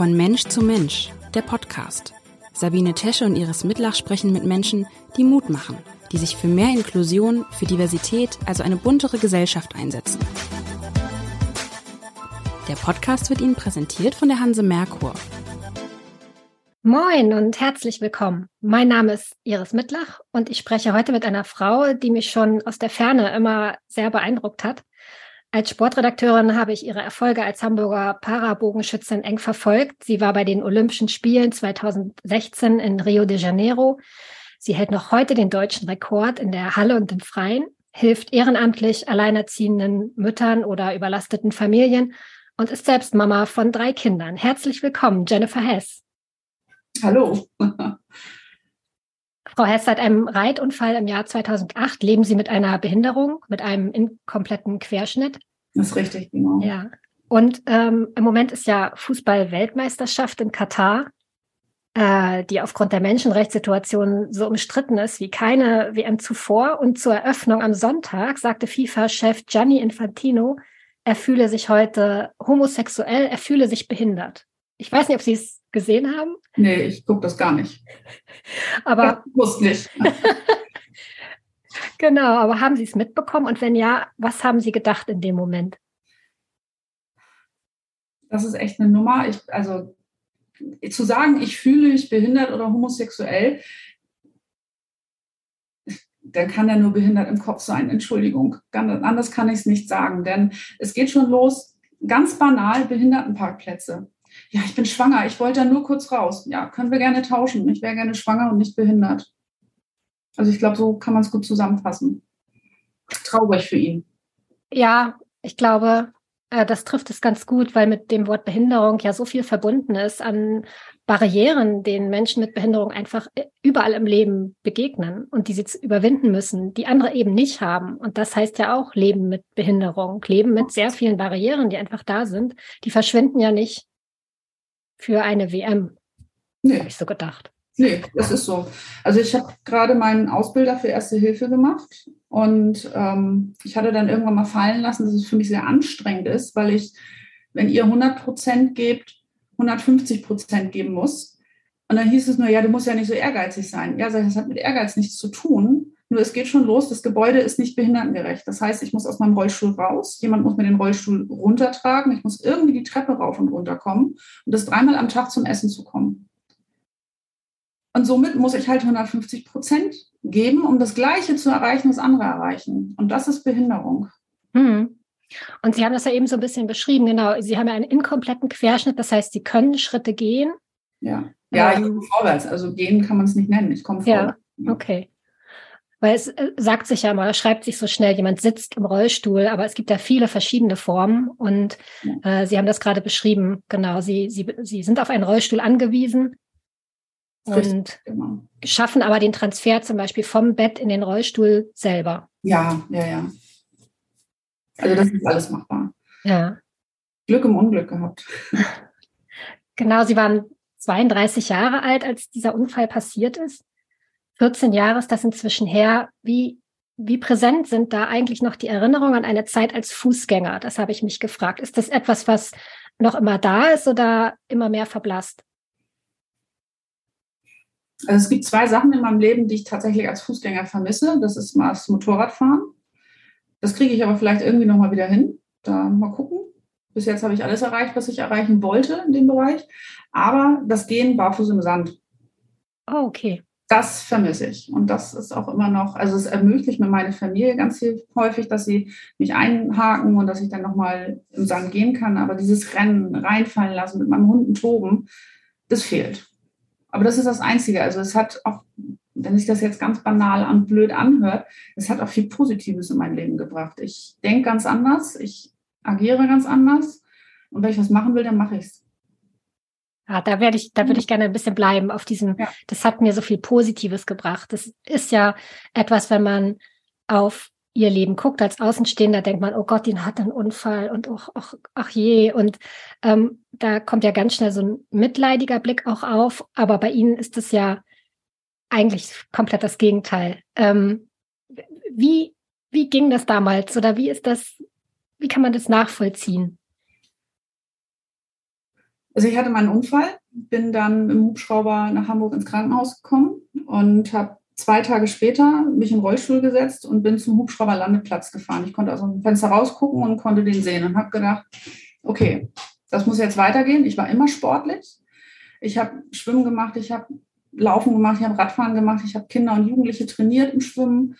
Von Mensch zu Mensch, der Podcast. Sabine Tesche und Iris Mitlach sprechen mit Menschen, die Mut machen, die sich für mehr Inklusion, für Diversität, also eine buntere Gesellschaft einsetzen. Der Podcast wird Ihnen präsentiert von der Hanse Merkur. Moin und herzlich willkommen. Mein Name ist Iris Mittlach und ich spreche heute mit einer Frau, die mich schon aus der Ferne immer sehr beeindruckt hat. Als Sportredakteurin habe ich ihre Erfolge als Hamburger Parabogenschützin eng verfolgt. Sie war bei den Olympischen Spielen 2016 in Rio de Janeiro. Sie hält noch heute den deutschen Rekord in der Halle und im Freien, hilft ehrenamtlich alleinerziehenden Müttern oder überlasteten Familien und ist selbst Mama von drei Kindern. Herzlich willkommen, Jennifer Hess. Hallo. Frau Hess, seit einem Reitunfall im Jahr 2008 leben Sie mit einer Behinderung, mit einem inkompletten Querschnitt. Das ist richtig, genau. Ja. Und ähm, im Moment ist ja Fußball-Weltmeisterschaft in Katar, äh, die aufgrund der Menschenrechtssituation so umstritten ist wie keine WM zuvor. Und zur Eröffnung am Sonntag sagte FIFA-Chef Gianni Infantino, er fühle sich heute homosexuell, er fühle sich behindert. Ich weiß nicht, ob Sie es gesehen haben. Nee, ich gucke das gar nicht. Aber ich muss nicht. genau, aber haben Sie es mitbekommen? Und wenn ja, was haben Sie gedacht in dem Moment? Das ist echt eine Nummer. Ich, also zu sagen, ich fühle mich behindert oder homosexuell, dann kann er nur behindert im Kopf sein. Entschuldigung, anders kann ich es nicht sagen, denn es geht schon los, ganz banal, Behindertenparkplätze. Ja, ich bin schwanger, ich wollte nur kurz raus. Ja, können wir gerne tauschen. Ich wäre gerne schwanger und nicht behindert. Also ich glaube, so kann man es gut zusammenfassen. Traurig für ihn. Ja, ich glaube, äh, das trifft es ganz gut, weil mit dem Wort Behinderung ja so viel verbunden ist an Barrieren, denen Menschen mit Behinderung einfach äh, überall im Leben begegnen und die sie überwinden müssen, die andere eben nicht haben. Und das heißt ja auch Leben mit Behinderung, Leben mit sehr vielen Barrieren, die einfach da sind. Die verschwinden ja nicht für eine WM. Nee. Habe ich so gedacht. Nee, das ist so. Also ich habe gerade meinen Ausbilder für Erste Hilfe gemacht und ähm, ich hatte dann irgendwann mal fallen lassen, dass es für mich sehr anstrengend ist, weil ich, wenn ihr 100 Prozent gebt, 150 Prozent geben muss. Und dann hieß es nur, ja, du musst ja nicht so ehrgeizig sein. Ja, das hat mit Ehrgeiz nichts zu tun. Nur es geht schon los, das Gebäude ist nicht behindertengerecht. Das heißt, ich muss aus meinem Rollstuhl raus, jemand muss mir den Rollstuhl runtertragen, ich muss irgendwie die Treppe rauf und runter kommen und das dreimal am Tag zum Essen zu kommen. Und somit muss ich halt 150 Prozent geben, um das Gleiche zu erreichen, was andere erreichen. Und das ist Behinderung. Hm. Und Sie haben das ja eben so ein bisschen beschrieben, genau. Sie haben ja einen inkompletten Querschnitt, das heißt, Sie können Schritte gehen. Ja, ja ich komme vorwärts. Also gehen kann man es nicht nennen. Ich komme vorwärts. Ja, okay. Weil es äh, sagt sich ja mal, schreibt sich so schnell, jemand sitzt im Rollstuhl, aber es gibt ja viele verschiedene Formen und äh, Sie haben das gerade beschrieben, genau. Sie, Sie, Sie sind auf einen Rollstuhl angewiesen und genau. schaffen aber den Transfer zum Beispiel vom Bett in den Rollstuhl selber. Ja, ja, ja. Also das ist alles machbar. Ja. Glück im Unglück gehabt. Genau, Sie waren 32 Jahre alt, als dieser Unfall passiert ist. 14 Jahre ist das inzwischen her. Wie, wie präsent sind da eigentlich noch die Erinnerungen an eine Zeit als Fußgänger? Das habe ich mich gefragt. Ist das etwas, was noch immer da ist oder immer mehr verblasst? Also es gibt zwei Sachen in meinem Leben, die ich tatsächlich als Fußgänger vermisse. Das ist mal das Motorradfahren. Das kriege ich aber vielleicht irgendwie nochmal wieder hin. Da mal gucken. Bis jetzt habe ich alles erreicht, was ich erreichen wollte in dem Bereich. Aber das Gehen barfuß im Sand. Oh, okay das vermisse ich. Und das ist auch immer noch, also es ermöglicht mir meine Familie ganz häufig, dass sie mich einhaken und dass ich dann nochmal im Sand gehen kann. Aber dieses Rennen, reinfallen lassen, mit meinem Hunden toben, das fehlt. Aber das ist das Einzige. Also es hat auch, wenn sich das jetzt ganz banal und blöd anhört, es hat auch viel Positives in mein Leben gebracht. Ich denke ganz anders, ich agiere ganz anders. Und wenn ich was machen will, dann mache ich es. Ja, da werde ich, da würde ich gerne ein bisschen bleiben auf diesem, ja. das hat mir so viel Positives gebracht. Das ist ja etwas, wenn man auf ihr Leben guckt als Außenstehender, denkt man, oh Gott, den hat einen Unfall und ach, ach, ach je. Und ähm, da kommt ja ganz schnell so ein mitleidiger Blick auch auf. Aber bei Ihnen ist es ja eigentlich komplett das Gegenteil. Ähm, wie, wie ging das damals oder wie ist das, wie kann man das nachvollziehen? Also ich hatte meinen Unfall, bin dann im Hubschrauber nach Hamburg ins Krankenhaus gekommen und habe zwei Tage später mich in Rollstuhl gesetzt und bin zum Hubschrauberlandeplatz gefahren. Ich konnte aus dem Fenster rausgucken und konnte den sehen und habe gedacht, okay, das muss jetzt weitergehen. Ich war immer sportlich. Ich habe Schwimmen gemacht, ich habe Laufen gemacht, ich habe Radfahren gemacht, ich habe Kinder und Jugendliche trainiert im Schwimmen.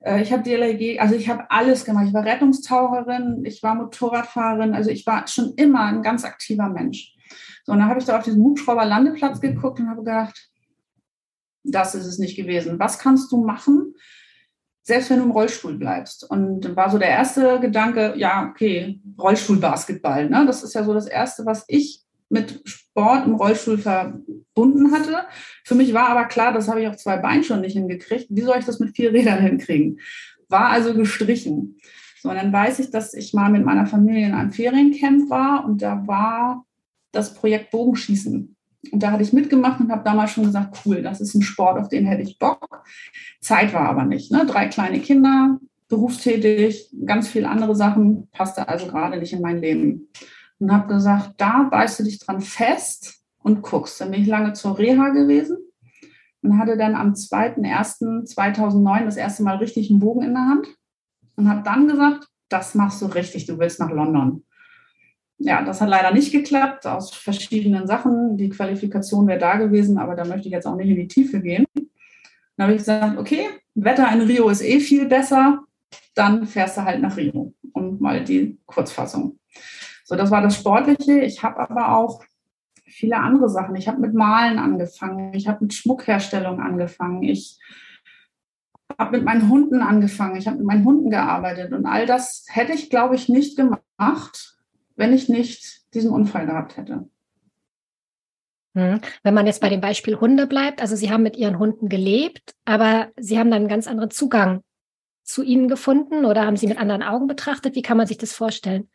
Äh, ich habe DLRG, also ich habe alles gemacht. Ich war Rettungstaucherin, ich war Motorradfahrerin, also ich war schon immer ein ganz aktiver Mensch. So, und dann habe ich da auf diesen Hubschrauber-Landeplatz geguckt und habe gedacht, das ist es nicht gewesen. Was kannst du machen, selbst wenn du im Rollstuhl bleibst? Und war so der erste Gedanke, ja, okay, Rollstuhlbasketball. Ne? Das ist ja so das Erste, was ich mit Sport im Rollstuhl verbunden hatte. Für mich war aber klar, das habe ich auf zwei Beinen schon nicht hingekriegt. Wie soll ich das mit vier Rädern hinkriegen? War also gestrichen. So, und dann weiß ich, dass ich mal mit meiner Familie in einem Feriencamp war und da war das Projekt Bogenschießen. Und da hatte ich mitgemacht und habe damals schon gesagt, cool, das ist ein Sport, auf den hätte ich Bock. Zeit war aber nicht. Ne? Drei kleine Kinder, berufstätig, ganz viele andere Sachen, passte also gerade nicht in mein Leben und habe gesagt, da beißt du dich dran fest und guckst. Dann bin ich lange zur Reha gewesen und hatte dann am 2.1.2009 das erste Mal richtig einen Bogen in der Hand und habe dann gesagt, das machst du richtig, du willst nach London. Ja, das hat leider nicht geklappt, aus verschiedenen Sachen. Die Qualifikation wäre da gewesen, aber da möchte ich jetzt auch nicht in die Tiefe gehen. Dann habe ich gesagt, okay, Wetter in Rio ist eh viel besser, dann fährst du halt nach Rio. Und mal die Kurzfassung. So, das war das Sportliche. Ich habe aber auch viele andere Sachen. Ich habe mit Malen angefangen. Ich habe mit Schmuckherstellung angefangen. Ich habe mit meinen Hunden angefangen. Ich habe mit meinen Hunden gearbeitet. Und all das hätte ich, glaube ich, nicht gemacht, wenn ich nicht diesen Unfall gehabt hätte. Hm. Wenn man jetzt bei dem Beispiel Hunde bleibt, also Sie haben mit Ihren Hunden gelebt, aber Sie haben dann einen ganz anderen Zugang zu ihnen gefunden oder haben Sie mit anderen Augen betrachtet? Wie kann man sich das vorstellen?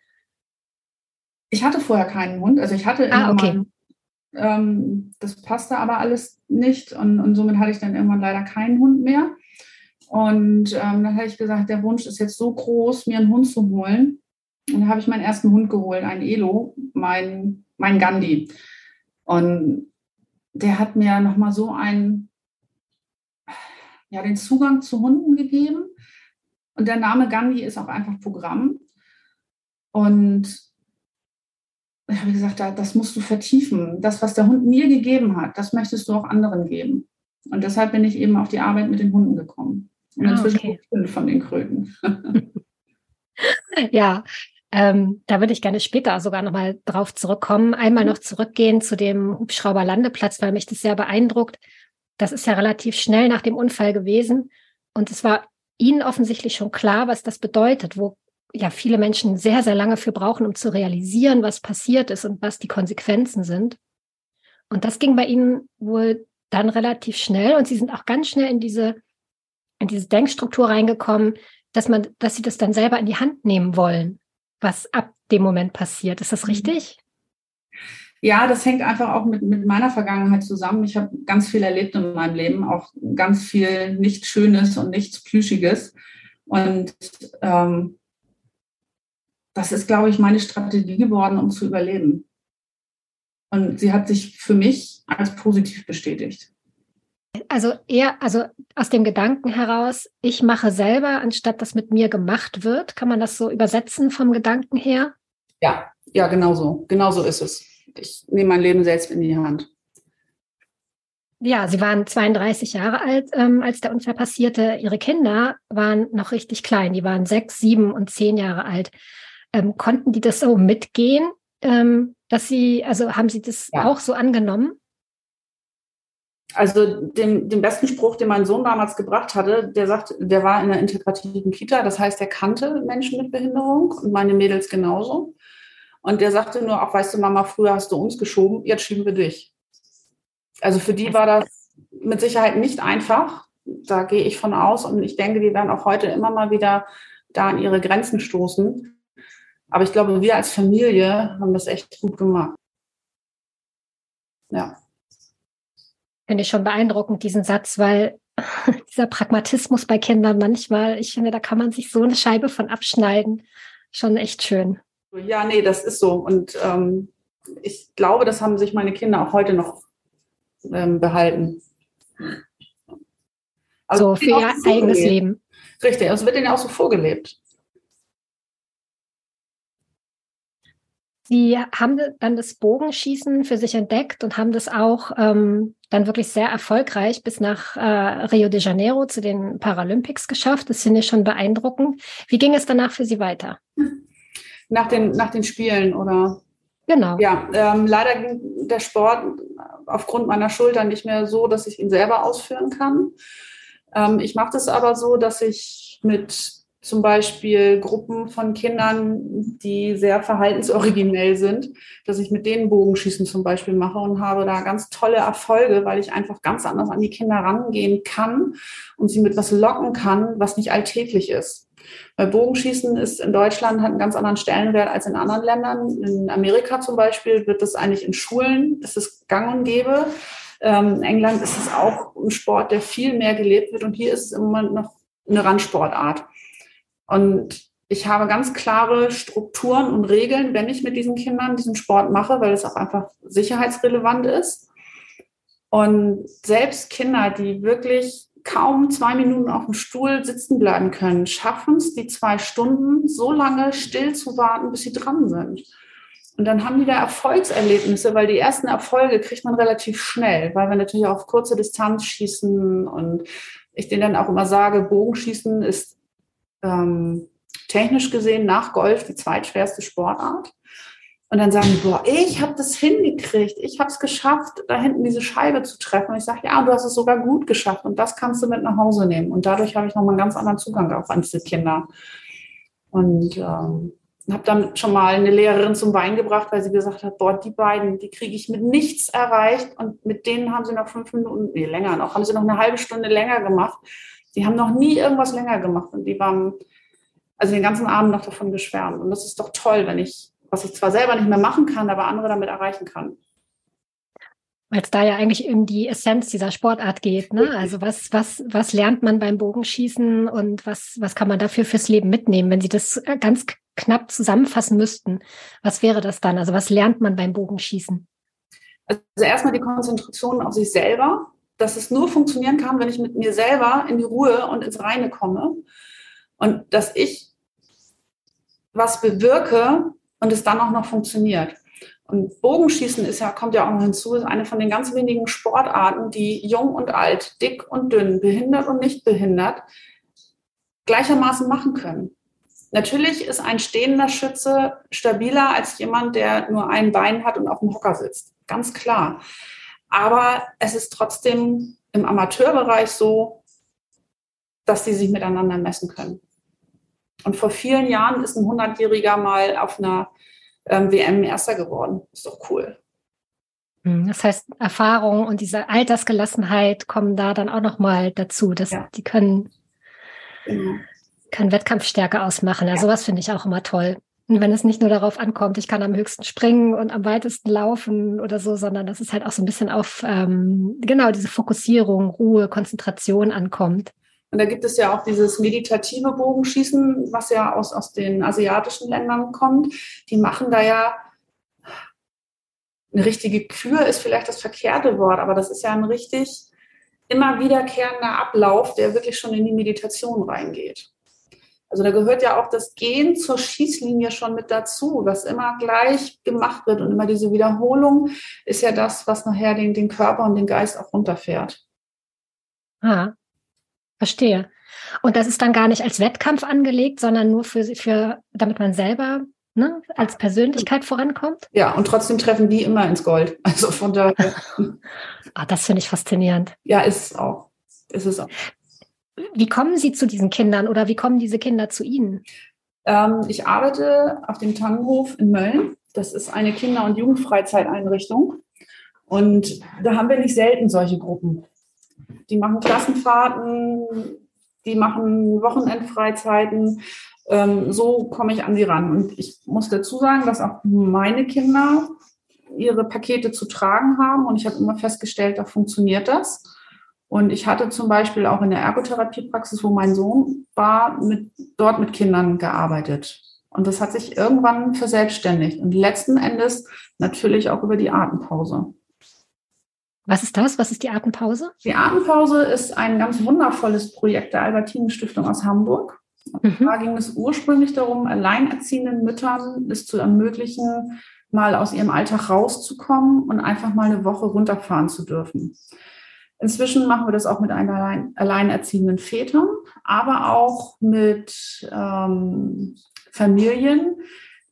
Ich hatte vorher keinen Hund, also ich hatte ah, okay. ähm, das passte aber alles nicht und, und somit hatte ich dann irgendwann leider keinen Hund mehr. Und ähm, dann habe ich gesagt, der Wunsch ist jetzt so groß, mir einen Hund zu holen. Und dann habe ich meinen ersten Hund geholt, einen Elo, mein, mein Gandhi. Und der hat mir nochmal so einen, ja, den Zugang zu Hunden gegeben. Und der Name Gandhi ist auch einfach Programm. Und ich habe gesagt, das musst du vertiefen. Das, was der Hund mir gegeben hat, das möchtest du auch anderen geben. Und deshalb bin ich eben auf die Arbeit mit den Hunden gekommen. Und ah, inzwischen okay. fünf von den Kröten. ja, ähm, da würde ich gerne später sogar nochmal drauf zurückkommen. Einmal noch zurückgehen zu dem Hubschrauberlandeplatz, weil mich das sehr beeindruckt. Das ist ja relativ schnell nach dem Unfall gewesen. Und es war Ihnen offensichtlich schon klar, was das bedeutet, wo ja viele Menschen sehr, sehr lange für brauchen, um zu realisieren, was passiert ist und was die Konsequenzen sind. Und das ging bei ihnen wohl dann relativ schnell und sie sind auch ganz schnell in diese, in diese Denkstruktur reingekommen, dass man, dass sie das dann selber in die Hand nehmen wollen, was ab dem Moment passiert. Ist das mhm. richtig? Ja, das hängt einfach auch mit, mit meiner Vergangenheit zusammen. Ich habe ganz viel erlebt in meinem Leben, auch ganz viel nichts Schönes und nichts Plüschiges. Und ähm, das ist, glaube ich, meine Strategie geworden, um zu überleben. Und sie hat sich für mich als positiv bestätigt. Also eher, also aus dem Gedanken heraus, ich mache selber, anstatt dass mit mir gemacht wird. Kann man das so übersetzen vom Gedanken her? Ja, ja, genau so. Genau so ist es. Ich nehme mein Leben selbst in die Hand. Ja, Sie waren 32 Jahre alt, ähm, als der Unfall passierte. Ihre Kinder waren noch richtig klein. Die waren sechs, sieben und zehn Jahre alt. Ähm, konnten die das so mitgehen, ähm, dass sie, also haben sie das ja. auch so angenommen? Also den, den besten Spruch, den mein Sohn damals gebracht hatte, der sagt, der war in einer integrativen Kita, das heißt, er kannte Menschen mit Behinderung und meine Mädels genauso. Und der sagte nur, auch weißt du, Mama, früher hast du uns geschoben, jetzt schieben wir dich. Also für die war das mit Sicherheit nicht einfach. Da gehe ich von aus und ich denke, die werden auch heute immer mal wieder da an ihre Grenzen stoßen. Aber ich glaube, wir als Familie haben das echt gut gemacht. Ja. Finde ich schon beeindruckend, diesen Satz, weil dieser Pragmatismus bei Kindern manchmal, ich finde, da kann man sich so eine Scheibe von abschneiden. Schon echt schön. Ja, nee, das ist so. Und ähm, ich glaube, das haben sich meine Kinder auch heute noch ähm, behalten. Also so für ihr eigenes Leben. Richtig, also wird ihnen auch so vorgelebt. Sie haben dann das Bogenschießen für sich entdeckt und haben das auch ähm, dann wirklich sehr erfolgreich bis nach äh, Rio de Janeiro zu den Paralympics geschafft. Das finde ich schon beeindruckend. Wie ging es danach für Sie weiter? Nach den, nach den Spielen oder? Genau. Ja, ähm, leider ging der Sport aufgrund meiner Schulter nicht mehr so, dass ich ihn selber ausführen kann. Ähm, ich mache das aber so, dass ich mit zum Beispiel Gruppen von Kindern, die sehr verhaltensoriginell sind, dass ich mit denen Bogenschießen zum Beispiel mache und habe da ganz tolle Erfolge, weil ich einfach ganz anders an die Kinder rangehen kann und sie mit was locken kann, was nicht alltäglich ist. Weil Bogenschießen ist in Deutschland hat einen ganz anderen Stellenwert als in anderen Ländern. In Amerika zum Beispiel wird das eigentlich in Schulen, ist es gang und gäbe. Ähm, in England ist es auch ein Sport, der viel mehr gelebt wird und hier ist es im Moment noch eine Randsportart. Und ich habe ganz klare Strukturen und Regeln, wenn ich mit diesen Kindern diesen Sport mache, weil es auch einfach sicherheitsrelevant ist. Und selbst Kinder, die wirklich kaum zwei Minuten auf dem Stuhl sitzen bleiben können, schaffen es, die zwei Stunden so lange still zu warten, bis sie dran sind. Und dann haben die da Erfolgserlebnisse, weil die ersten Erfolge kriegt man relativ schnell, weil wir natürlich auf kurze Distanz schießen und ich denen dann auch immer sage, Bogenschießen ist ähm, technisch gesehen nach Golf die zweitschwerste Sportart. Und dann sagen die, boah, ich habe das hingekriegt, ich habe es geschafft, da hinten diese Scheibe zu treffen. Und ich sage, ja, du hast es sogar gut geschafft und das kannst du mit nach Hause nehmen. Und dadurch habe ich nochmal einen ganz anderen Zugang auch an diese Kinder. Und ähm, habe dann schon mal eine Lehrerin zum Wein gebracht, weil sie gesagt hat, boah, die beiden, die kriege ich mit nichts erreicht. Und mit denen haben sie noch fünf Minuten, nee, länger noch, haben sie noch eine halbe Stunde länger gemacht. Die haben noch nie irgendwas länger gemacht und die waren also den ganzen Abend noch davon geschwärmt. Und das ist doch toll, wenn ich, was ich zwar selber nicht mehr machen kann, aber andere damit erreichen kann. Weil es da ja eigentlich um die Essenz dieser Sportart geht. Ne? Also was, was, was lernt man beim Bogenschießen und was, was kann man dafür fürs Leben mitnehmen? Wenn Sie das äh, ganz knapp zusammenfassen müssten, was wäre das dann? Also was lernt man beim Bogenschießen? Also erstmal die Konzentration auf sich selber, dass es nur funktionieren kann, wenn ich mit mir selber in die Ruhe und ins Reine komme. Und dass ich was bewirke und es dann auch noch funktioniert. Und Bogenschießen ist ja, kommt ja auch noch hinzu, ist eine von den ganz wenigen Sportarten, die jung und alt, dick und dünn, behindert und nicht behindert, gleichermaßen machen können. Natürlich ist ein stehender Schütze stabiler als jemand, der nur ein Bein hat und auf dem Hocker sitzt. Ganz klar. Aber es ist trotzdem im Amateurbereich so, dass die sich miteinander messen können. Und vor vielen Jahren ist ein 100-Jähriger mal auf einer ähm, WM Erster geworden. Ist doch cool. Hm, das heißt, Erfahrung und diese Altersgelassenheit kommen da dann auch nochmal dazu. Dass ja. Die können, genau. können Wettkampfstärke ausmachen. Also ja. sowas finde ich auch immer toll. Und wenn es nicht nur darauf ankommt, ich kann am höchsten springen und am weitesten laufen oder so, sondern dass es halt auch so ein bisschen auf ähm, genau diese Fokussierung, Ruhe, Konzentration ankommt. Und da gibt es ja auch dieses meditative Bogenschießen, was ja aus, aus den asiatischen Ländern kommt. Die machen da ja eine richtige Kür ist vielleicht das verkehrte Wort, aber das ist ja ein richtig immer wiederkehrender Ablauf, der wirklich schon in die Meditation reingeht. Also da gehört ja auch das Gehen zur Schießlinie schon mit dazu, was immer gleich gemacht wird. Und immer diese Wiederholung ist ja das, was nachher den, den Körper und den Geist auch runterfährt. Ah, verstehe. Und das ist dann gar nicht als Wettkampf angelegt, sondern nur für, für damit man selber ne, als Persönlichkeit vorankommt? Ja, und trotzdem treffen die immer ins Gold. Also von daher. ah, das finde ich faszinierend. Ja, ist es auch. Ist es auch. Wie kommen Sie zu diesen Kindern oder wie kommen diese Kinder zu Ihnen? Ähm, ich arbeite auf dem Tannenhof in Mölln. Das ist eine Kinder- und Jugendfreizeiteinrichtung. Und da haben wir nicht selten solche Gruppen. Die machen Klassenfahrten, die machen Wochenendfreizeiten. Ähm, so komme ich an sie ran. Und ich muss dazu sagen, dass auch meine Kinder ihre Pakete zu tragen haben. Und ich habe immer festgestellt, da funktioniert das. Und ich hatte zum Beispiel auch in der Ergotherapiepraxis, wo mein Sohn war, mit, dort mit Kindern gearbeitet. Und das hat sich irgendwann verselbstständigt und letzten Endes natürlich auch über die Atempause. Was ist das? Was ist die Atempause? Die Atempause ist ein ganz wundervolles Projekt der Albertinen Stiftung aus Hamburg. Mhm. Da ging es ursprünglich darum, alleinerziehenden Müttern es zu ermöglichen, mal aus ihrem Alltag rauszukommen und einfach mal eine Woche runterfahren zu dürfen. Inzwischen machen wir das auch mit allein, alleinerziehenden Vätern, aber auch mit ähm, Familien,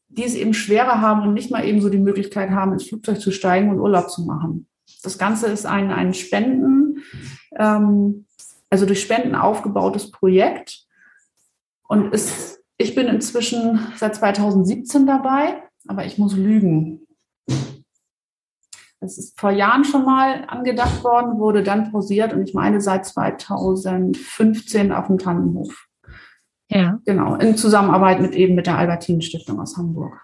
die es eben schwerer haben und nicht mal eben so die Möglichkeit haben, ins Flugzeug zu steigen und Urlaub zu machen. Das Ganze ist ein, ein Spenden, ähm, also durch Spenden aufgebautes Projekt. Und ist, ich bin inzwischen seit 2017 dabei, aber ich muss lügen. Es ist vor Jahren schon mal angedacht worden, wurde dann pausiert und ich meine seit 2015 auf dem Tannenhof. Ja. Genau, in Zusammenarbeit mit eben mit der Albertinen Stiftung aus Hamburg.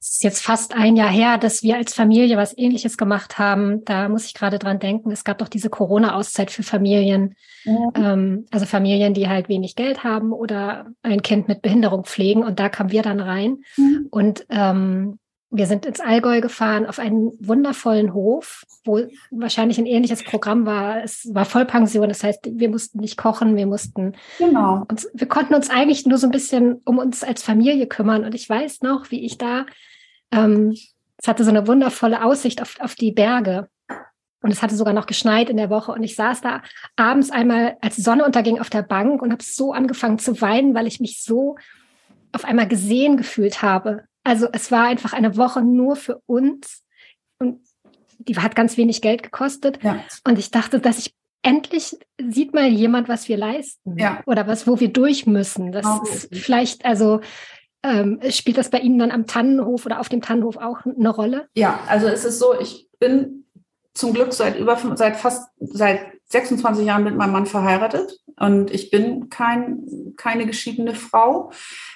Es ist jetzt fast ein Jahr her, dass wir als Familie was Ähnliches gemacht haben. Da muss ich gerade dran denken. Es gab doch diese Corona-Auszeit für Familien. Mhm. Ähm, also Familien, die halt wenig Geld haben oder ein Kind mit Behinderung pflegen. Und da kamen wir dann rein. Mhm. Und ähm, wir sind ins Allgäu gefahren auf einen wundervollen Hof, wo wahrscheinlich ein ähnliches Programm war. Es war Vollpension, das heißt, wir mussten nicht kochen, wir mussten genau. uns, wir konnten uns eigentlich nur so ein bisschen um uns als Familie kümmern. Und ich weiß noch, wie ich da, ähm, es hatte so eine wundervolle Aussicht auf, auf die Berge. Und es hatte sogar noch geschneit in der Woche. Und ich saß da abends einmal, als die Sonne unterging, auf der Bank und habe so angefangen zu weinen, weil ich mich so auf einmal gesehen gefühlt habe also es war einfach eine Woche nur für uns und die hat ganz wenig Geld gekostet. Ja. Und ich dachte, dass ich endlich sieht mal jemand, was wir leisten ja. oder was, wo wir durch müssen. Das oh. ist vielleicht, also ähm, spielt das bei Ihnen dann am Tannenhof oder auf dem Tannenhof auch eine Rolle? Ja, also es ist so, ich bin zum Glück seit über seit fast seit 26 Jahren mit meinem Mann verheiratet und ich bin kein, keine geschiedene Frau.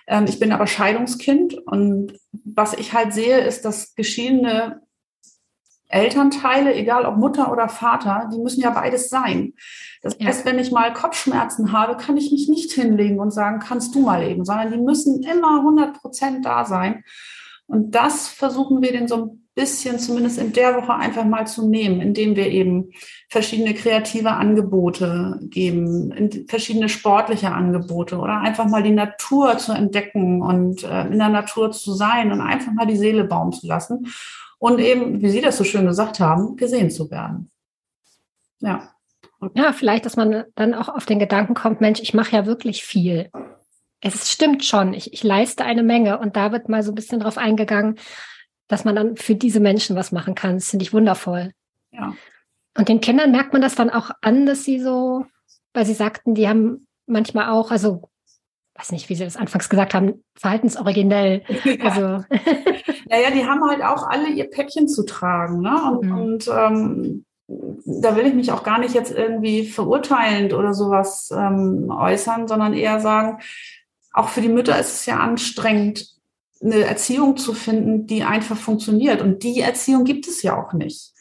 Ähm, ich bin aber Scheidungskind und was ich halt sehe, ist, dass geschiedene Elternteile, egal ob Mutter oder Vater, die müssen ja beides sein. Das heißt, ja. wenn ich mal Kopfschmerzen habe, kann ich mich nicht hinlegen und sagen, kannst du mal eben, sondern die müssen immer 100 Prozent da sein. Und das versuchen wir den so ein bisschen zumindest in der Woche einfach mal zu nehmen, indem wir eben verschiedene kreative Angebote geben, verschiedene sportliche Angebote oder einfach mal die Natur zu entdecken und äh, in der Natur zu sein und einfach mal die Seele bauen zu lassen und eben, wie Sie das so schön gesagt haben, gesehen zu werden. Ja. Ja, vielleicht, dass man dann auch auf den Gedanken kommt, Mensch, ich mache ja wirklich viel. Es stimmt schon, ich, ich leiste eine Menge und da wird mal so ein bisschen drauf eingegangen, dass man dann für diese Menschen was machen kann. Das finde ich wundervoll. Ja. Und den Kindern merkt man das dann auch an, dass sie so, weil sie sagten, die haben manchmal auch, also weiß nicht, wie sie das anfangs gesagt haben, verhaltensoriginell. Ja. Also. Naja, die haben halt auch alle ihr Päckchen zu tragen. Ne? Und, mhm. und ähm, da will ich mich auch gar nicht jetzt irgendwie verurteilend oder sowas ähm, äußern, sondern eher sagen, auch für die Mütter ist es ja anstrengend, eine Erziehung zu finden, die einfach funktioniert. Und die Erziehung gibt es ja auch nicht.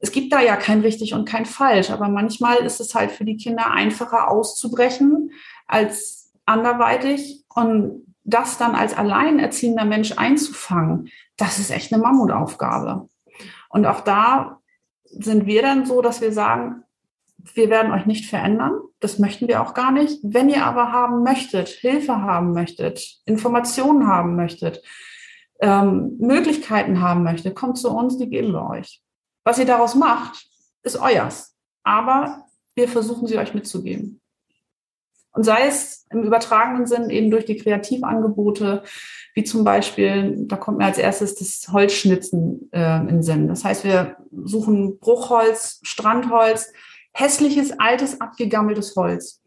Es gibt da ja kein richtig und kein falsch, aber manchmal ist es halt für die Kinder einfacher auszubrechen als anderweitig und das dann als alleinerziehender Mensch einzufangen, das ist echt eine Mammutaufgabe. Und auch da sind wir dann so, dass wir sagen, wir werden euch nicht verändern. Das möchten wir auch gar nicht. Wenn ihr aber haben möchtet, Hilfe haben möchtet, Informationen haben möchtet, ähm, Möglichkeiten haben möchtet, kommt zu uns, die geben wir euch. Was ihr daraus macht, ist euers. Aber wir versuchen sie euch mitzugeben. Und sei es im übertragenen Sinn eben durch die Kreativangebote, wie zum Beispiel, da kommt mir als erstes das Holzschnitzen äh, in Sinn. Das heißt, wir suchen Bruchholz, Strandholz, hässliches, altes, abgegammeltes Holz.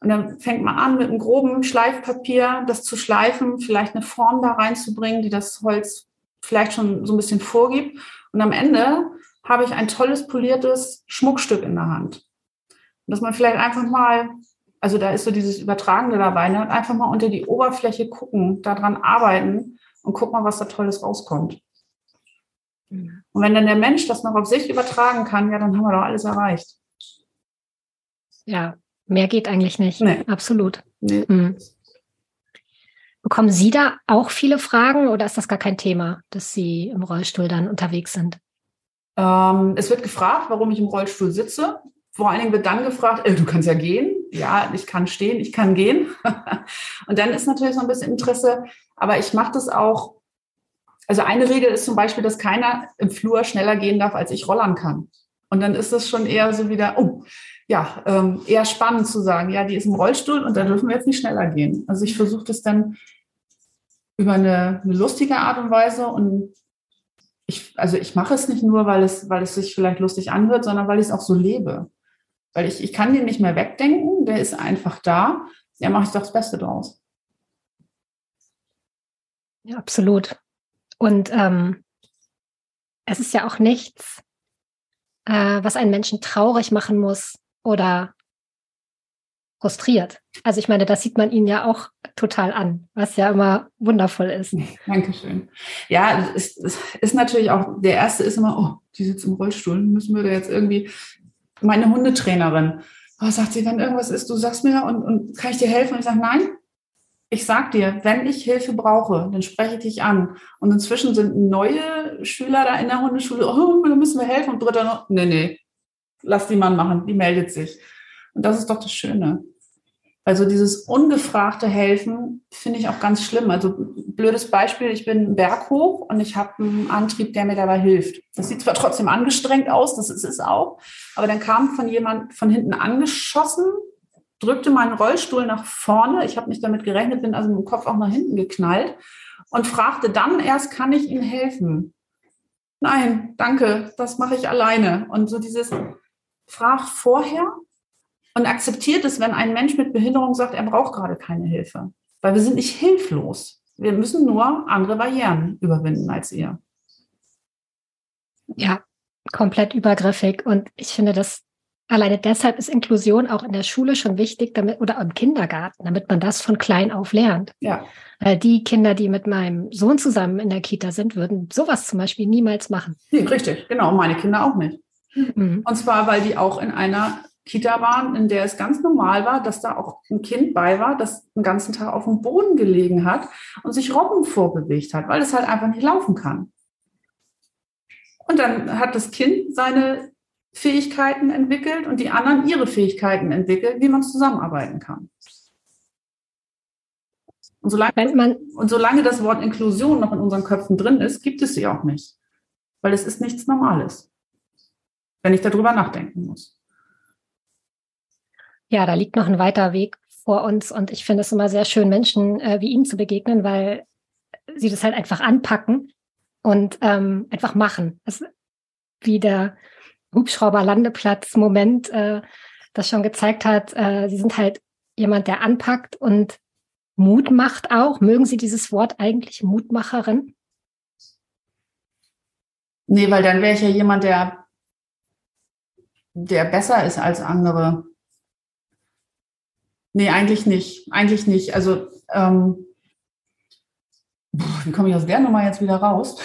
Und dann fängt man an, mit einem groben Schleifpapier das zu schleifen, vielleicht eine Form da reinzubringen, die das Holz vielleicht schon so ein bisschen vorgibt. Und am Ende habe ich ein tolles, poliertes Schmuckstück in der Hand. Und dass man vielleicht einfach mal, also da ist so dieses Übertragende dabei, ne? einfach mal unter die Oberfläche gucken, daran arbeiten und guck mal, was da Tolles rauskommt. Und wenn dann der Mensch das noch auf sich übertragen kann, ja, dann haben wir doch alles erreicht. Ja, mehr geht eigentlich nicht. Nee. Absolut. Nee. Mhm. Bekommen Sie da auch viele Fragen oder ist das gar kein Thema, dass Sie im Rollstuhl dann unterwegs sind? Ähm, es wird gefragt, warum ich im Rollstuhl sitze. Vor allen Dingen wird dann gefragt, äh, du kannst ja gehen. Ja, ich kann stehen, ich kann gehen. und dann ist natürlich so ein bisschen Interesse, aber ich mache das auch. Also eine Regel ist zum Beispiel, dass keiner im Flur schneller gehen darf, als ich rollern kann. Und dann ist das schon eher so wieder, oh, ja, ähm, eher spannend zu sagen, ja, die ist im Rollstuhl und da dürfen wir jetzt nicht schneller gehen. Also ich versuche das dann über eine, eine lustige Art und Weise und ich, also ich mache es nicht nur, weil es, weil es sich vielleicht lustig anhört, sondern weil ich es auch so lebe. Weil ich, ich kann den nicht mehr wegdenken, der ist einfach da. Ja, mache ich doch das Beste draus. Ja, absolut. Und ähm, es ist ja auch nichts, äh, was einen Menschen traurig machen muss oder frustriert. Also ich meine, das sieht man ihnen ja auch total an, was ja immer wundervoll ist. Dankeschön. Ja, es, ist natürlich auch, der erste ist immer, oh, die sitzt im Rollstuhl, müssen wir da jetzt irgendwie, meine Hundetrainerin, oh, sagt sie, wenn irgendwas ist, du sagst mir und, und kann ich dir helfen? Und ich sage, nein, ich sag dir, wenn ich Hilfe brauche, dann spreche ich dich an. Und inzwischen sind neue Schüler da in der Hundeschule, oh, da müssen wir helfen. Und dritter noch, nee, nee, lass die Mann machen, die meldet sich. Und das ist doch das Schöne. Also dieses ungefragte Helfen finde ich auch ganz schlimm. Also blödes Beispiel, ich bin Berg hoch und ich habe einen Antrieb, der mir dabei hilft. Das sieht zwar trotzdem angestrengt aus, das ist es auch, aber dann kam von jemand von hinten angeschossen, drückte meinen Rollstuhl nach vorne. Ich habe nicht damit gerechnet, bin also mit dem Kopf auch nach hinten geknallt und fragte dann erst, kann ich Ihnen helfen? Nein, danke, das mache ich alleine. Und so dieses Frag vorher und akzeptiert es, wenn ein Mensch mit Behinderung sagt, er braucht gerade keine Hilfe. Weil wir sind nicht hilflos. Wir müssen nur andere Barrieren überwinden als ihr. Ja, komplett übergriffig. Und ich finde, das alleine deshalb ist Inklusion auch in der Schule schon wichtig, damit oder im Kindergarten, damit man das von klein auf lernt. Ja. Weil die Kinder, die mit meinem Sohn zusammen in der Kita sind, würden sowas zum Beispiel niemals machen. Nee, richtig, genau. Meine Kinder auch nicht. Mhm. Und zwar, weil die auch in einer Kita waren, in der es ganz normal war, dass da auch ein Kind bei war, das den ganzen Tag auf dem Boden gelegen hat und sich Robben vorbewegt hat, weil es halt einfach nicht laufen kann. Und dann hat das Kind seine Fähigkeiten entwickelt und die anderen ihre Fähigkeiten entwickelt, wie man zusammenarbeiten kann. Und solange, und solange das Wort Inklusion noch in unseren Köpfen drin ist, gibt es sie auch nicht. Weil es ist nichts Normales, wenn ich darüber nachdenken muss ja, da liegt noch ein weiter Weg vor uns und ich finde es immer sehr schön, Menschen äh, wie Ihnen zu begegnen, weil sie das halt einfach anpacken und ähm, einfach machen. Das, wie der Hubschrauber-Landeplatz-Moment äh, das schon gezeigt hat, äh, Sie sind halt jemand, der anpackt und Mut macht auch. Mögen Sie dieses Wort eigentlich Mutmacherin? Nee, weil dann wäre ich ja jemand, der, der besser ist als andere. Nee, eigentlich nicht. Eigentlich nicht. Also, ähm, wie komme ich aus der Nummer jetzt wieder raus?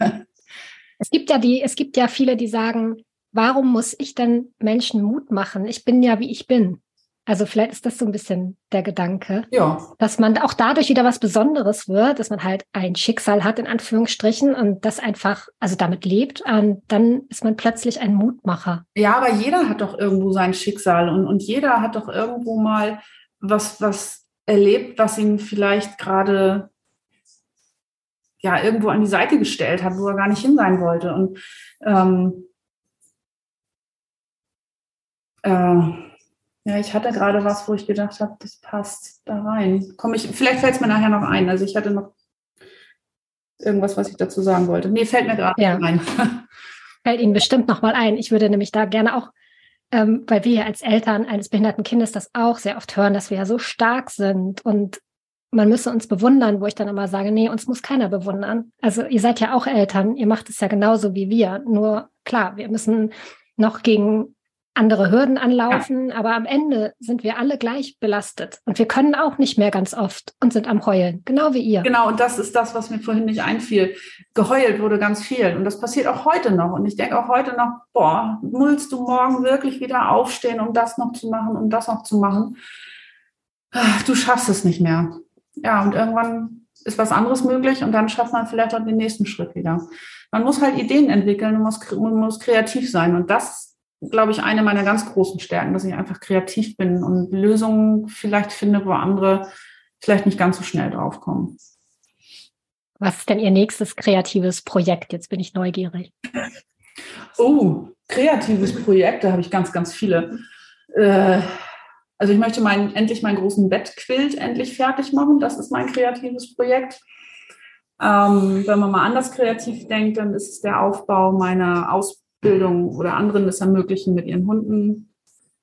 es gibt ja die, es gibt ja viele, die sagen, warum muss ich denn Menschen Mut machen? Ich bin ja, wie ich bin. Also vielleicht ist das so ein bisschen der Gedanke, ja. dass man auch dadurch wieder was Besonderes wird, dass man halt ein Schicksal hat in Anführungsstrichen und das einfach, also damit lebt und dann ist man plötzlich ein Mutmacher. Ja, aber jeder hat doch irgendwo sein Schicksal und, und jeder hat doch irgendwo mal was, was erlebt, was ihn vielleicht gerade ja irgendwo an die Seite gestellt hat, wo er gar nicht hin sein wollte. Und ähm, äh, ja, ich hatte gerade was, wo ich gedacht habe, das passt da rein. Komm ich, vielleicht fällt es mir nachher noch ein. Also ich hatte noch irgendwas, was ich dazu sagen wollte. Nee, fällt mir gerade ja. ein. Fällt Ihnen bestimmt noch mal ein. Ich würde nämlich da gerne auch, ähm, weil wir ja als Eltern eines behinderten Kindes das auch sehr oft hören, dass wir ja so stark sind und man müsse uns bewundern, wo ich dann immer sage, nee, uns muss keiner bewundern. Also ihr seid ja auch Eltern, ihr macht es ja genauso wie wir. Nur klar, wir müssen noch gegen andere Hürden anlaufen, ja. aber am Ende sind wir alle gleich belastet und wir können auch nicht mehr ganz oft und sind am Heulen, genau wie ihr. Genau, und das ist das, was mir vorhin nicht einfiel. Geheult wurde ganz viel und das passiert auch heute noch und ich denke auch heute noch, boah, mullst du morgen wirklich wieder aufstehen, um das noch zu machen, um das noch zu machen? Du schaffst es nicht mehr. Ja, und irgendwann ist was anderes möglich und dann schafft man vielleicht auch den nächsten Schritt wieder. Man muss halt Ideen entwickeln und muss, man muss kreativ sein. Und das glaube ich, eine meiner ganz großen Stärken, dass ich einfach kreativ bin und Lösungen vielleicht finde, wo andere vielleicht nicht ganz so schnell draufkommen. Was ist denn Ihr nächstes kreatives Projekt? Jetzt bin ich neugierig. Oh, kreatives Projekt, da habe ich ganz, ganz viele. Äh, also ich möchte mein, endlich meinen großen Bettquilt endlich fertig machen. Das ist mein kreatives Projekt. Ähm, wenn man mal anders kreativ denkt, dann ist es der Aufbau meiner Ausbildung oder anderen es ermöglichen, mit ihren Hunden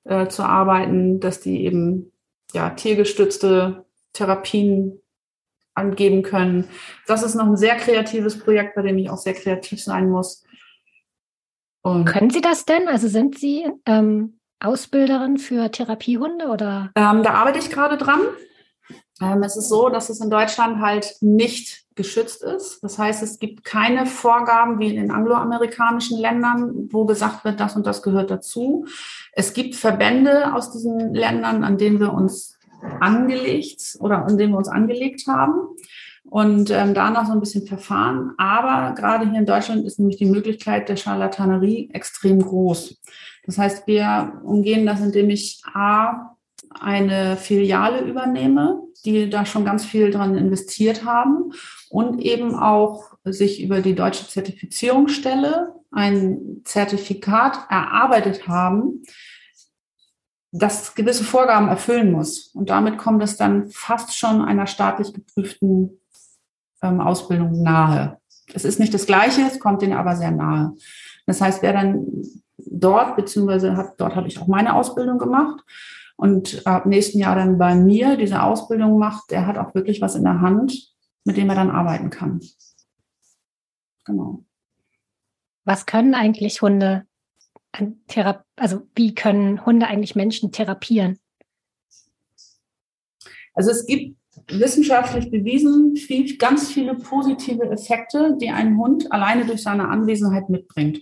äh, zu arbeiten, dass die eben ja, tiergestützte Therapien angeben können. Das ist noch ein sehr kreatives Projekt, bei dem ich auch sehr kreativ sein muss. Und Können Sie das denn? Also sind Sie ähm, Ausbilderin für Therapiehunde oder? Ähm, da arbeite ich gerade dran. Ähm, es ist so, dass es in Deutschland halt nicht geschützt ist. Das heißt, es gibt keine Vorgaben wie in den angloamerikanischen Ländern, wo gesagt wird, das und das gehört dazu. Es gibt Verbände aus diesen Ländern, an denen wir uns angelegt oder an dem wir uns angelegt haben und ähm, danach so ein bisschen verfahren. Aber gerade hier in Deutschland ist nämlich die Möglichkeit der Charlatanerie extrem groß. Das heißt, wir umgehen das, indem ich A, eine Filiale übernehme, die da schon ganz viel dran investiert haben und eben auch sich über die deutsche Zertifizierungsstelle ein Zertifikat erarbeitet haben, das gewisse Vorgaben erfüllen muss. Und damit kommt es dann fast schon einer staatlich geprüften ähm, Ausbildung nahe. Es ist nicht das Gleiche, es kommt denen aber sehr nahe. Das heißt, wer dann dort, beziehungsweise hat, dort habe ich auch meine Ausbildung gemacht und ab nächsten Jahr dann bei mir diese Ausbildung macht, der hat auch wirklich was in der Hand, mit dem er dann arbeiten kann. Genau. Was können eigentlich Hunde an Thera also wie können Hunde eigentlich Menschen therapieren? Also es gibt wissenschaftlich bewiesen viel, ganz viele positive Effekte, die ein Hund alleine durch seine Anwesenheit mitbringt.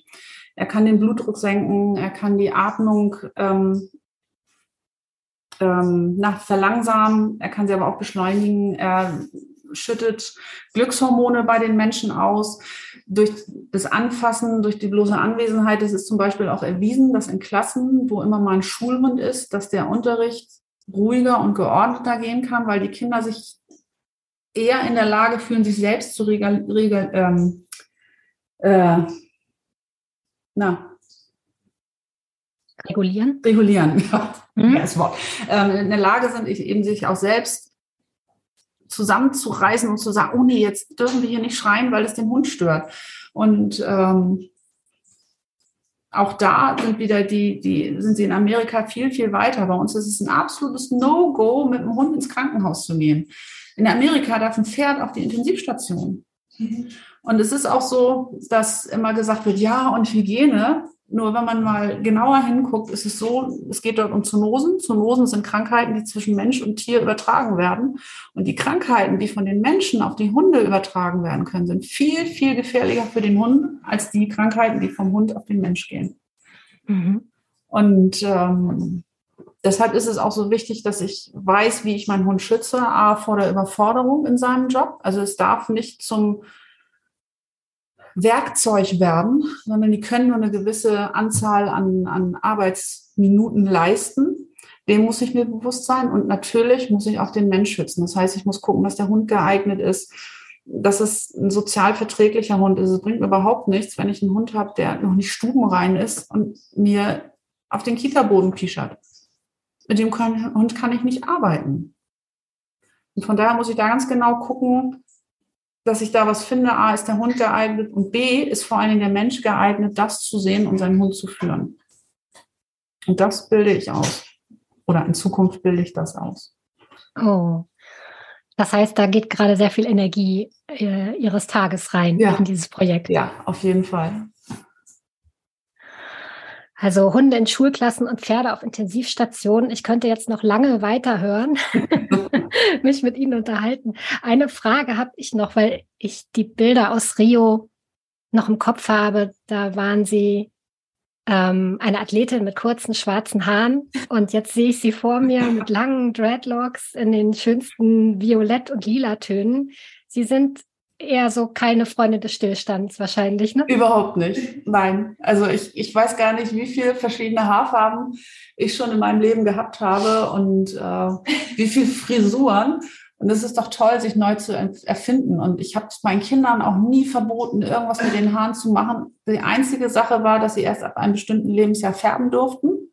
Er kann den Blutdruck senken, er kann die Atmung ähm, ähm, nach verlangsamen, er kann sie aber auch beschleunigen, er schüttet Glückshormone bei den Menschen aus durch das Anfassen, durch die bloße Anwesenheit, das ist zum Beispiel auch erwiesen, dass in Klassen, wo immer mal ein Schulhund ist, dass der Unterricht ruhiger und geordneter gehen kann, weil die Kinder sich eher in der Lage fühlen, sich selbst zu regeln, regel, ähm, äh, na, regulieren. Regulieren, ja, mhm. das Wort. Ähm, in der Lage sind, eben sich auch selbst zusammenzureißen und zu sagen, oh nee, jetzt dürfen wir hier nicht schreien, weil es den Hund stört. Und ähm, auch da sind wieder die, die, sind sie in Amerika viel, viel weiter. Bei uns ist es ein absolutes No-Go, mit dem Hund ins Krankenhaus zu gehen. In Amerika darf ein Pferd auf die Intensivstation. Mhm. Und es ist auch so, dass immer gesagt wird, ja, und Hygiene. Nur wenn man mal genauer hinguckt, ist es so, es geht dort um Zoonosen. Zoonosen sind Krankheiten, die zwischen Mensch und Tier übertragen werden. Und die Krankheiten, die von den Menschen auf die Hunde übertragen werden können, sind viel, viel gefährlicher für den Hund als die Krankheiten, die vom Hund auf den Mensch gehen. Mhm. Und ähm, deshalb ist es auch so wichtig, dass ich weiß, wie ich meinen Hund schütze, a, vor der Überforderung in seinem Job. Also es darf nicht zum Werkzeug werden, sondern die können nur eine gewisse Anzahl an, an Arbeitsminuten leisten. Dem muss ich mir bewusst sein. Und natürlich muss ich auch den Mensch schützen. Das heißt, ich muss gucken, dass der Hund geeignet ist, dass es ein sozial verträglicher Hund ist. Es bringt mir überhaupt nichts, wenn ich einen Hund habe, der noch nicht stubenrein ist und mir auf den Kita-Boden pischert. Mit dem Hund kann ich nicht arbeiten. Und von daher muss ich da ganz genau gucken, dass ich da was finde, A, ist der Hund geeignet und B, ist vor allen Dingen der Mensch geeignet, das zu sehen und seinen Hund zu führen. Und das bilde ich aus. Oder in Zukunft bilde ich das aus. Oh. Das heißt, da geht gerade sehr viel Energie äh, Ihres Tages rein ja. in dieses Projekt. Ja, auf jeden Fall. Also Hunde in Schulklassen und Pferde auf Intensivstationen. Ich könnte jetzt noch lange weiterhören, mich mit Ihnen unterhalten. Eine Frage habe ich noch, weil ich die Bilder aus Rio noch im Kopf habe. Da waren Sie ähm, eine Athletin mit kurzen schwarzen Haaren. Und jetzt sehe ich sie vor mir mit langen Dreadlocks in den schönsten Violett- und Lila-Tönen. Sie sind eher so keine Freunde des Stillstands wahrscheinlich, ne? Überhaupt nicht. Nein. Also ich, ich weiß gar nicht, wie viele verschiedene Haarfarben ich schon in meinem Leben gehabt habe und äh, wie viele Frisuren. Und es ist doch toll, sich neu zu erfinden. Und ich habe meinen Kindern auch nie verboten, irgendwas mit den Haaren zu machen. Die einzige Sache war, dass sie erst ab einem bestimmten Lebensjahr färben durften,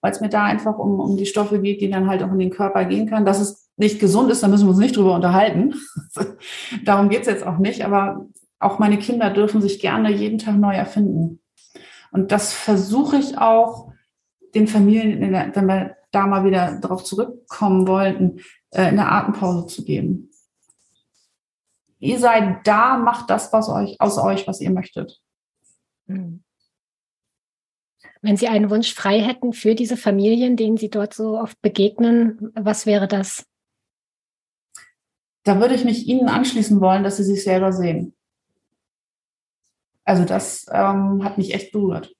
weil es mir da einfach um, um die Stoffe geht, die dann halt auch in den Körper gehen kann. Dass es nicht gesund ist, da müssen wir uns nicht drüber unterhalten. Darum geht es jetzt auch nicht. Aber auch meine Kinder dürfen sich gerne jeden Tag neu erfinden. Und das versuche ich auch den Familien, wenn wir da mal wieder darauf zurückkommen wollten, äh, eine Atempause zu geben. Ihr seid da, macht das was euch, aus euch, was ihr möchtet. Hm. Wenn Sie einen Wunsch frei hätten für diese Familien, denen Sie dort so oft begegnen, was wäre das? Da würde ich mich Ihnen anschließen wollen, dass Sie sich selber sehen. Also das ähm, hat mich echt berührt.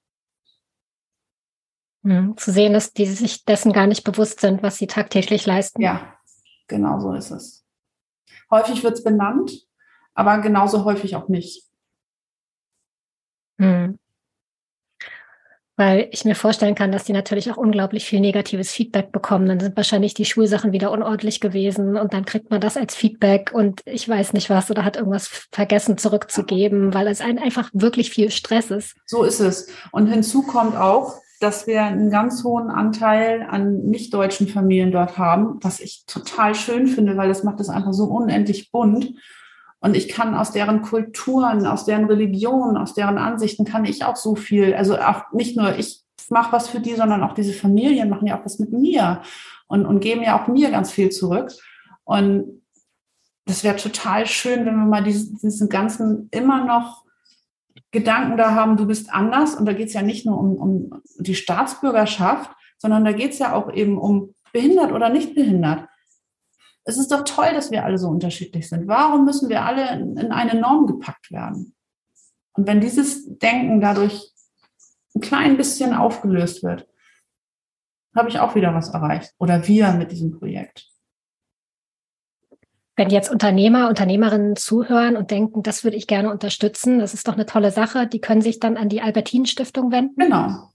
Hm, zu sehen, dass die sich dessen gar nicht bewusst sind, was sie tagtäglich leisten. Ja, genau so ist es. Häufig wird es benannt, aber genauso häufig auch nicht. Hm. Weil ich mir vorstellen kann, dass die natürlich auch unglaublich viel negatives Feedback bekommen. Dann sind wahrscheinlich die Schulsachen wieder unordentlich gewesen und dann kriegt man das als Feedback und ich weiß nicht was oder hat irgendwas vergessen zurückzugeben, weil es einfach wirklich viel Stress ist. So ist es. Und hinzu kommt auch, dass wir einen ganz hohen Anteil an nicht-deutschen Familien dort haben, was ich total schön finde, weil das macht es einfach so unendlich bunt. Und ich kann aus deren Kulturen, aus deren Religionen, aus deren Ansichten kann ich auch so viel, also auch nicht nur ich mache was für die, sondern auch diese Familien machen ja auch was mit mir und, und geben ja auch mir ganz viel zurück. Und das wäre total schön, wenn wir mal diesen, diesen ganzen immer noch Gedanken da haben, du bist anders. Und da geht es ja nicht nur um, um die Staatsbürgerschaft, sondern da geht es ja auch eben um behindert oder nicht behindert. Es ist doch toll, dass wir alle so unterschiedlich sind. Warum müssen wir alle in, in eine Norm gepackt werden? Und wenn dieses Denken dadurch ein klein bisschen aufgelöst wird, habe ich auch wieder was erreicht. Oder wir mit diesem Projekt. Wenn jetzt Unternehmer, Unternehmerinnen zuhören und denken, das würde ich gerne unterstützen, das ist doch eine tolle Sache, die können sich dann an die Albertinen Stiftung wenden. Genau.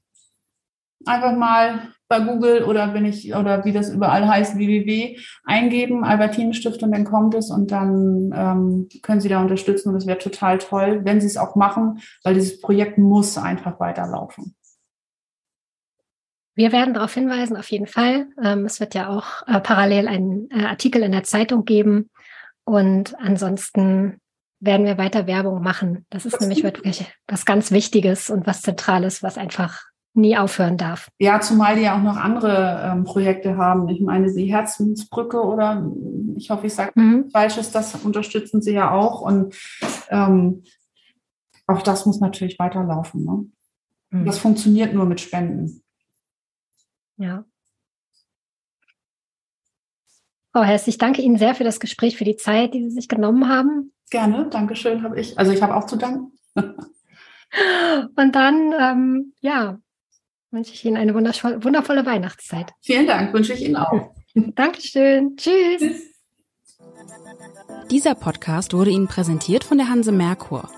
Einfach mal bei Google oder wenn ich oder wie das überall heißt, www eingeben, Albertinen Stiftung, dann kommt es und dann ähm, können Sie da unterstützen und es wäre total toll, wenn Sie es auch machen, weil dieses Projekt muss einfach weiterlaufen. Wir werden darauf hinweisen, auf jeden Fall. Ähm, es wird ja auch äh, parallel einen äh, Artikel in der Zeitung geben. Und ansonsten werden wir weiter Werbung machen. Das ist nämlich wirklich was ganz Wichtiges und was Zentrales, was einfach nie aufhören darf. Ja, zumal die ja auch noch andere ähm, Projekte haben. Ich meine, die Herzensbrücke oder ich hoffe, ich sage mhm. Falsches, das unterstützen sie ja auch. Und ähm, auch das muss natürlich weiterlaufen. Ne? Mhm. Das funktioniert nur mit Spenden. Ja. Frau Hess, ich danke Ihnen sehr für das Gespräch, für die Zeit, die Sie sich genommen haben. Gerne, danke schön, habe ich. Also ich habe auch zu danken. Und dann, ähm, ja, wünsche ich Ihnen eine wundervolle, wundervolle Weihnachtszeit. Vielen Dank, wünsche ich Ihnen auch. Dankeschön. Tschüss. Tschüss. Dieser Podcast wurde Ihnen präsentiert von der Hanse Merkur.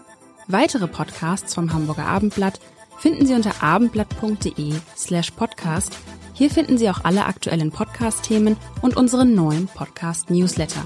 Weitere Podcasts vom Hamburger Abendblatt finden Sie unter abendblatt.de slash podcast hier finden Sie auch alle aktuellen Podcast-Themen und unseren neuen Podcast-Newsletter.